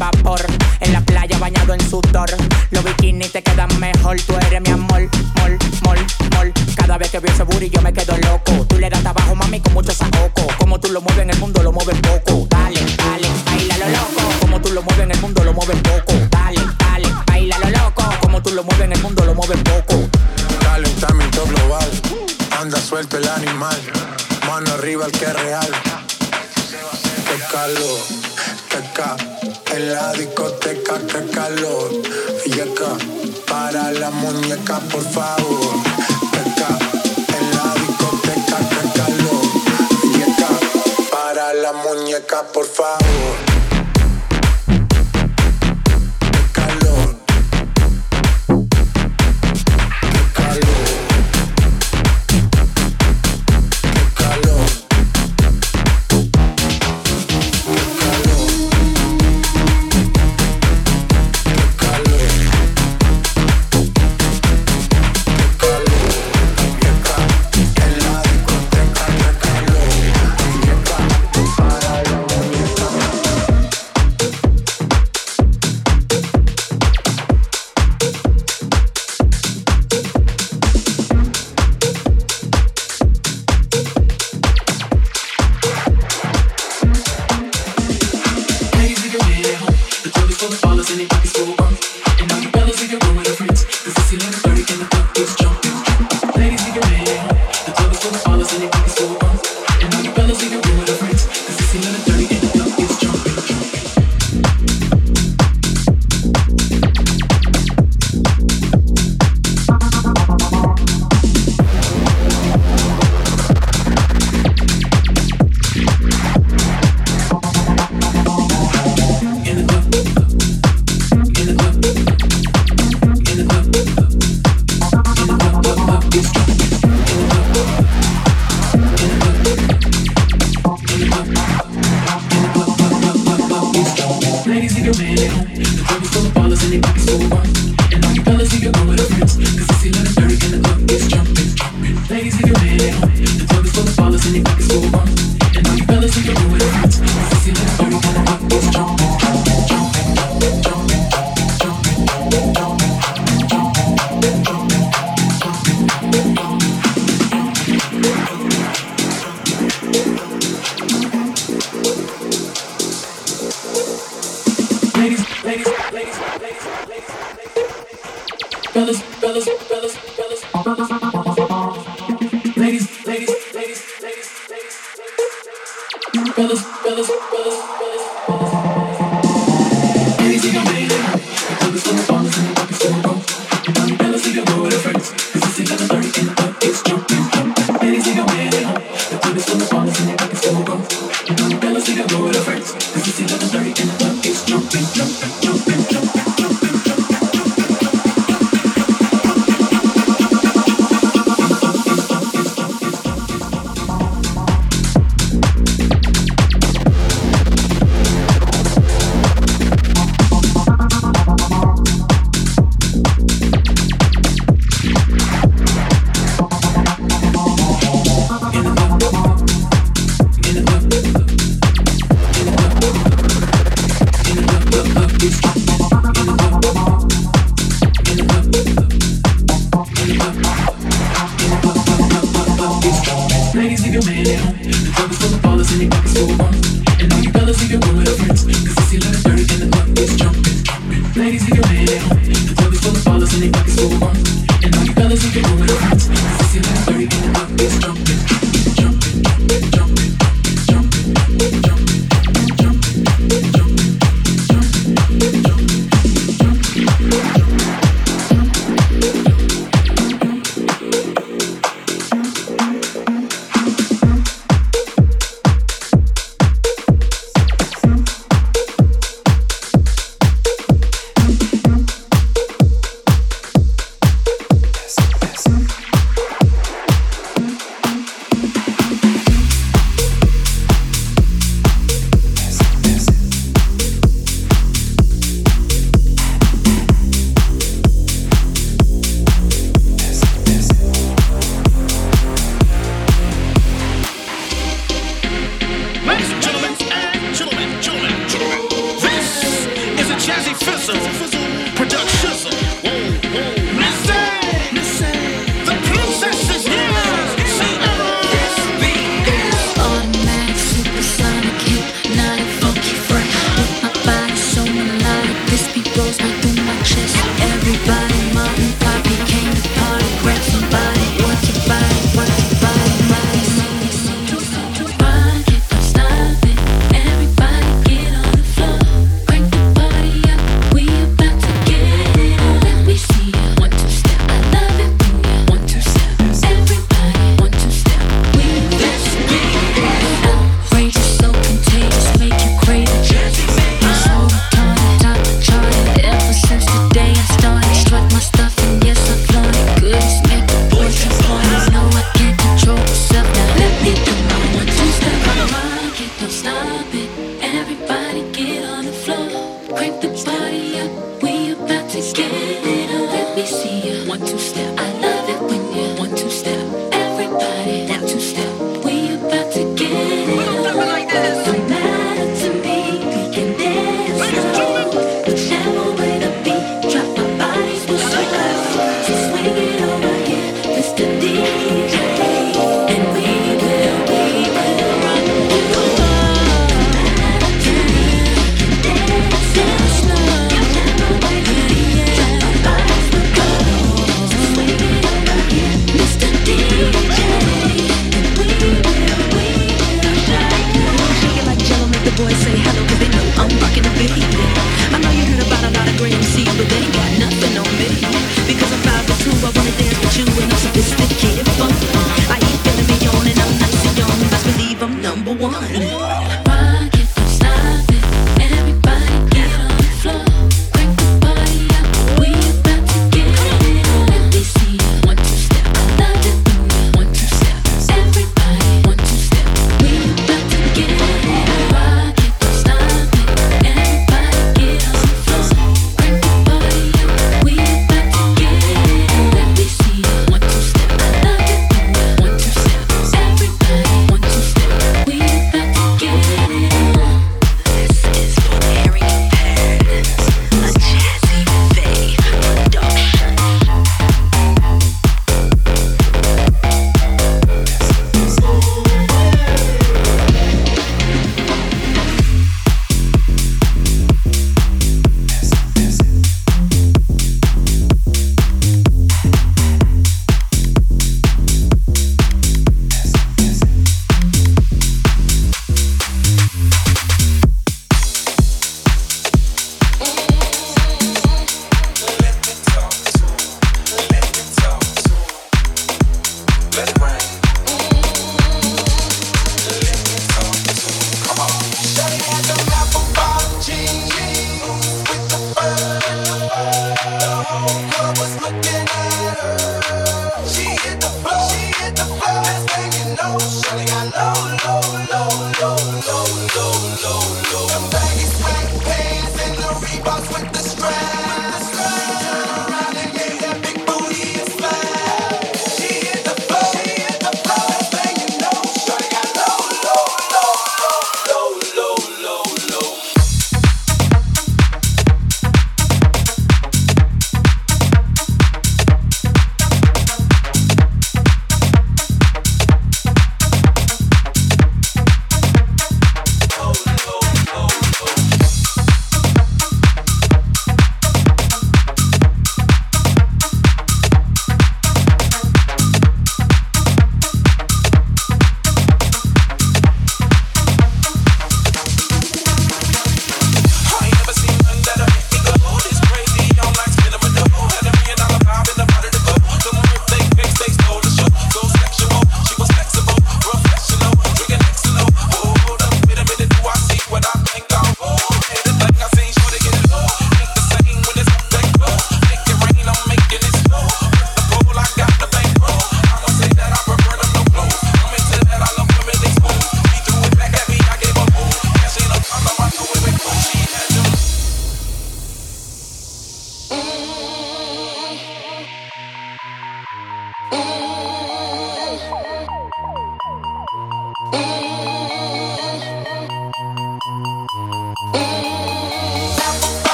vapor. En la playa bañado en sudor. Los bikinis te quedan mejor. Tú eres mi amor, mol, mol, mol. Cada vez que veo ese booty yo me quedo loco. Tú le das trabajo, mami, con mucho sacoco. Como tú lo mueves en el mundo, lo mueves poco. Dale, dale, baila lo loco. Como tú lo mueves en el mundo, lo mueves poco. Dale, dale, baila lo loco. Como tú lo mueves en el mundo, lo mueves poco. Calentamiento global. Anda suelto el animal. Mano arriba el que es real. Qué calor, qué calor en la discoteca que calor. Y acá, para la muñeca, por favor. Acá, en la discoteca que calor. Y acá, para la muñeca, por favor.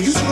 You.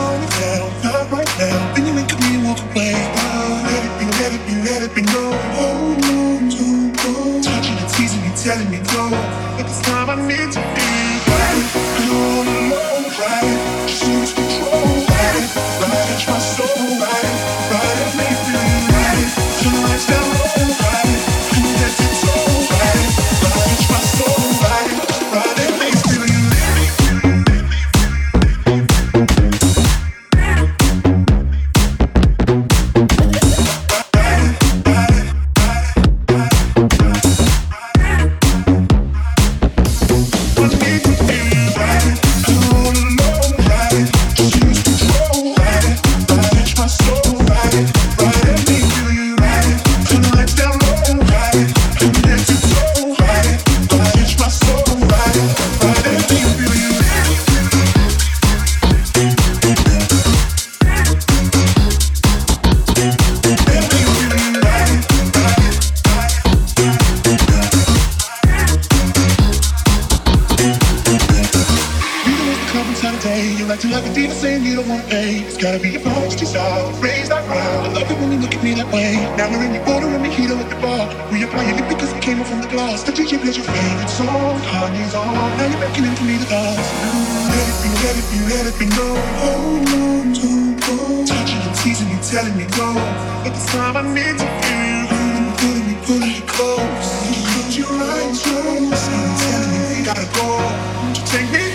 Did you play your favorite song? Honey's on. Now you're making it for me to dance. Let it be, let it be, let it be known. Hold on, don't go. Touching and teasing you, telling me go. But this time I need to feel you. Pulling me, pulling me close. Close your eyes, close. your eyes, Telling me we gotta go. Won't you take me?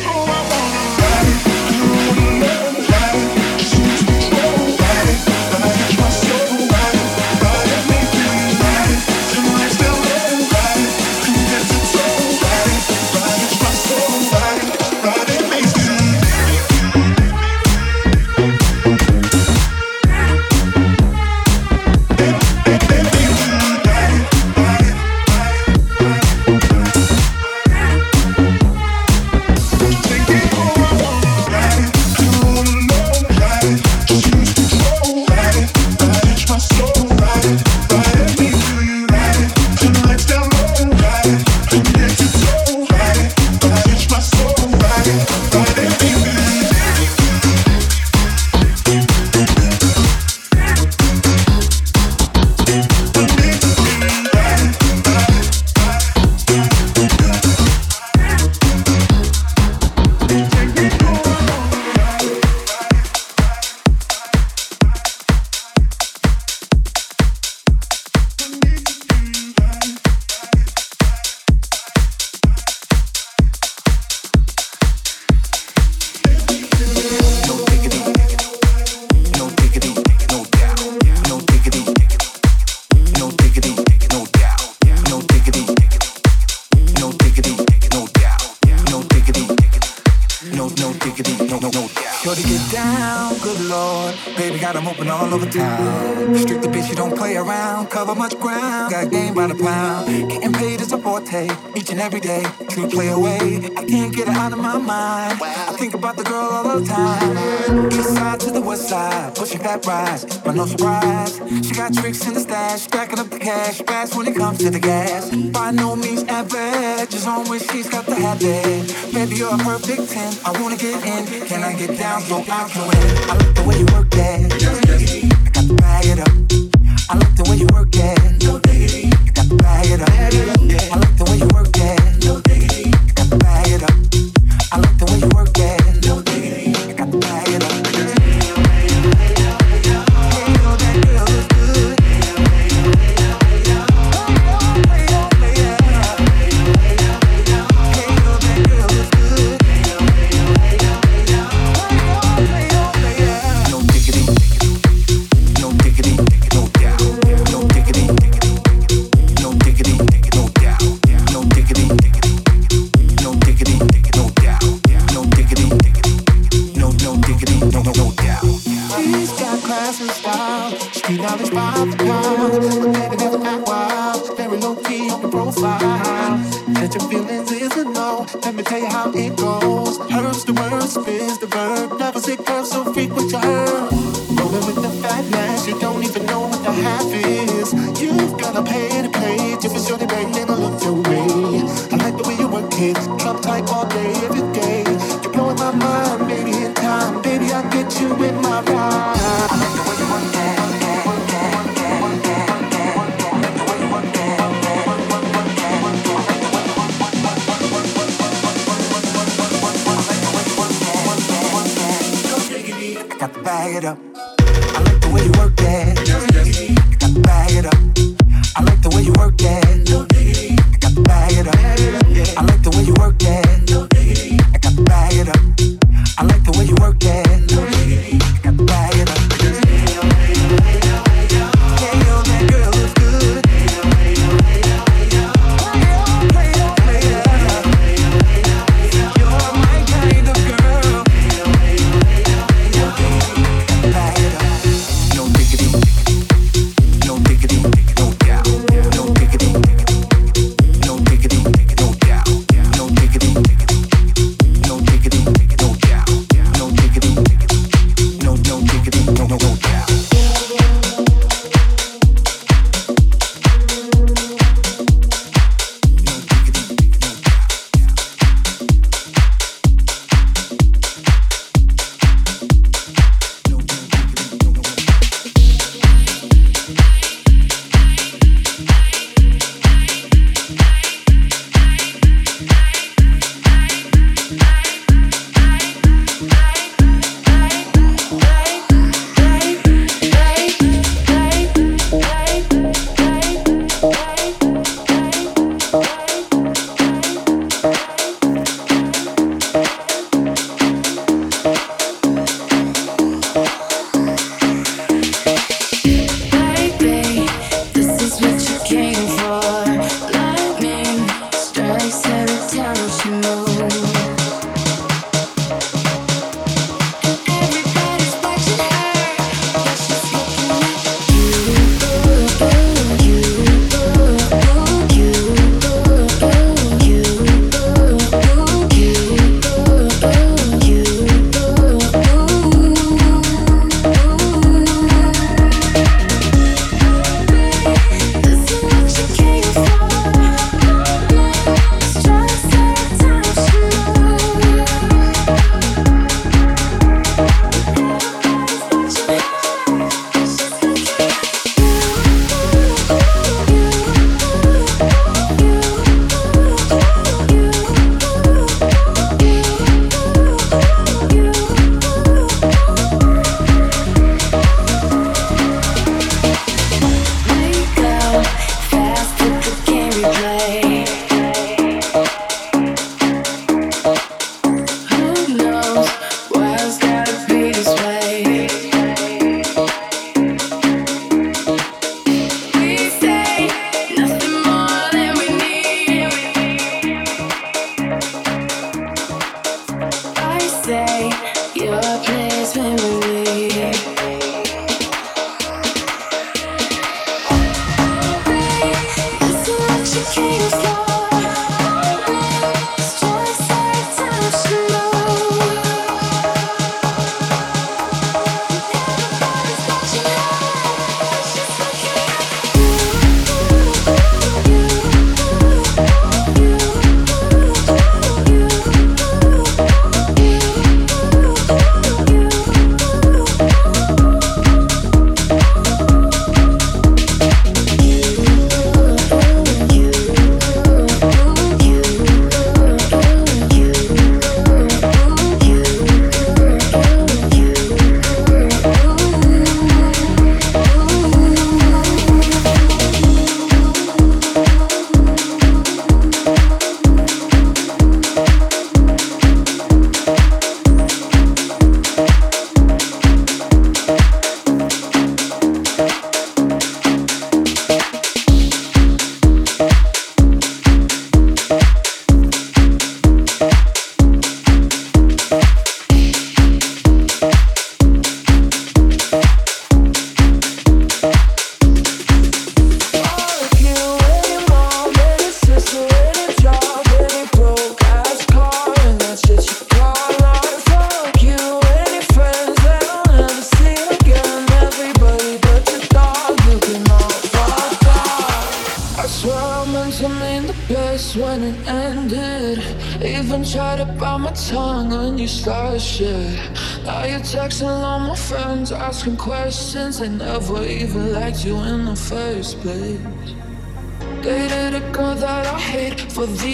every day. Could play away, I can't get it out of my mind. I think about the girl all the time. East side to the west side, pushing that rise, but no surprise. She got tricks in the stash, stacking up the cash fast when it comes to the gas. By no means average, just on as she's got the habit. Baby, you're a perfect 10. I wanna get in, can I get down so I can win? I like the way you work that. I got to bag it up. I like the way you work that. No diggity. I like the way you work it. I like the way you work it.